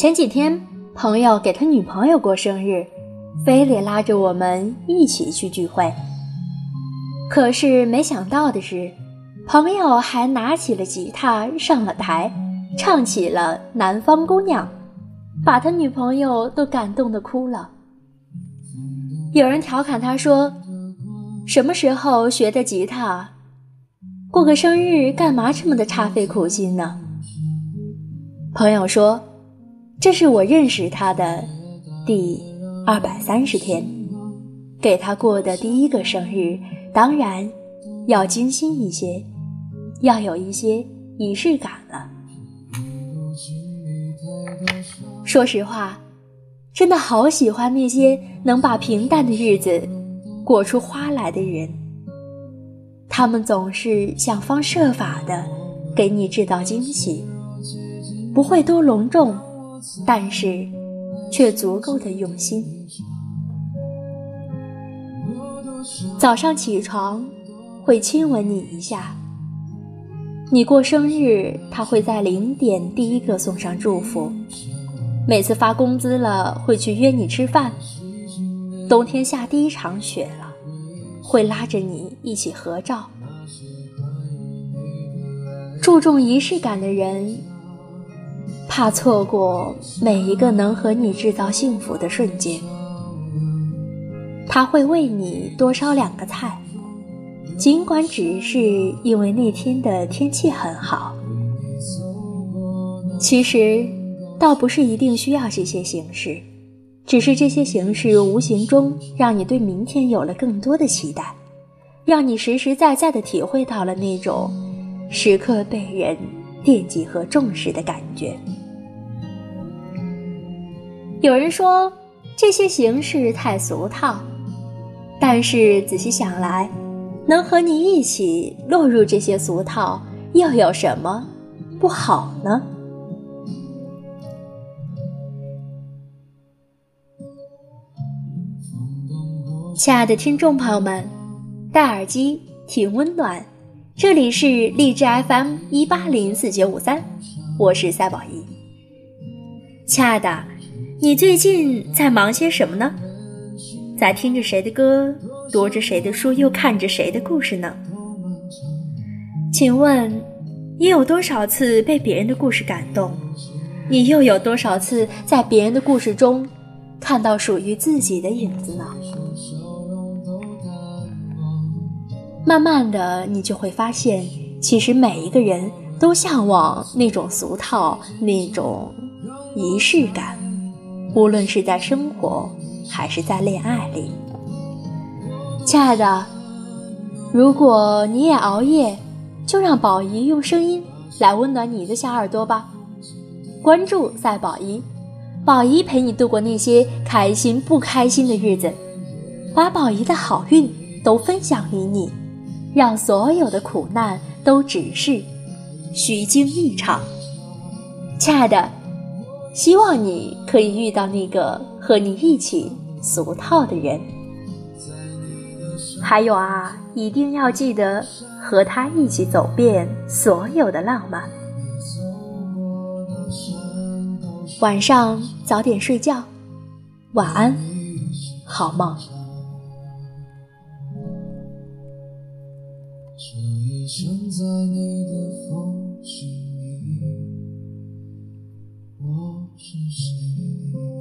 前几天，朋友给他女朋友过生日，非得拉着我们一起去聚会。可是没想到的是，朋友还拿起了吉他上了台，唱起了《南方姑娘》，把他女朋友都感动的哭了。有人调侃他说：“什么时候学的吉他？过个生日干嘛这么的煞费苦心呢？”朋友说。这是我认识他的第二百三十天，给他过的第一个生日，当然要精心一些，要有一些仪式感了。说实话，真的好喜欢那些能把平淡的日子过出花来的人，他们总是想方设法的给你制造惊喜，不会多隆重。但是，却足够的用心。早上起床，会亲吻你一下；你过生日，他会在零点第一个送上祝福；每次发工资了，会去约你吃饭；冬天下第一场雪了，会拉着你一起合照。注重仪式感的人。怕错过每一个能和你制造幸福的瞬间，他会为你多烧两个菜，尽管只是因为那天的天气很好。其实，倒不是一定需要这些形式，只是这些形式无形中让你对明天有了更多的期待，让你实实在在的体会到了那种时刻被人惦记和重视的感觉。有人说这些形式太俗套，但是仔细想来，能和你一起落入这些俗套，又有什么不好呢？亲爱的听众朋友们，戴耳机听温暖，这里是荔枝 FM 一八零四九五三，我是赛宝仪，亲爱的。你最近在忙些什么呢？在听着谁的歌，读着谁的书，又看着谁的故事呢？请问，你有多少次被别人的故事感动？你又有多少次在别人的故事中看到属于自己的影子呢？慢慢的，你就会发现，其实每一个人都向往那种俗套，那种仪式感。无论是在生活还是在恋爱里，亲爱的，如果你也熬夜，就让宝仪用声音来温暖你的小耳朵吧。关注赛宝仪，宝仪陪你度过那些开心不开心的日子，把宝仪的好运都分享于你，让所有的苦难都只是虚惊一场。亲爱的。希望你可以遇到那个和你一起俗套的人，还有啊，一定要记得和他一起走遍所有的浪漫。晚上早点睡觉，晚安，好梦。这一生在你的风是谁？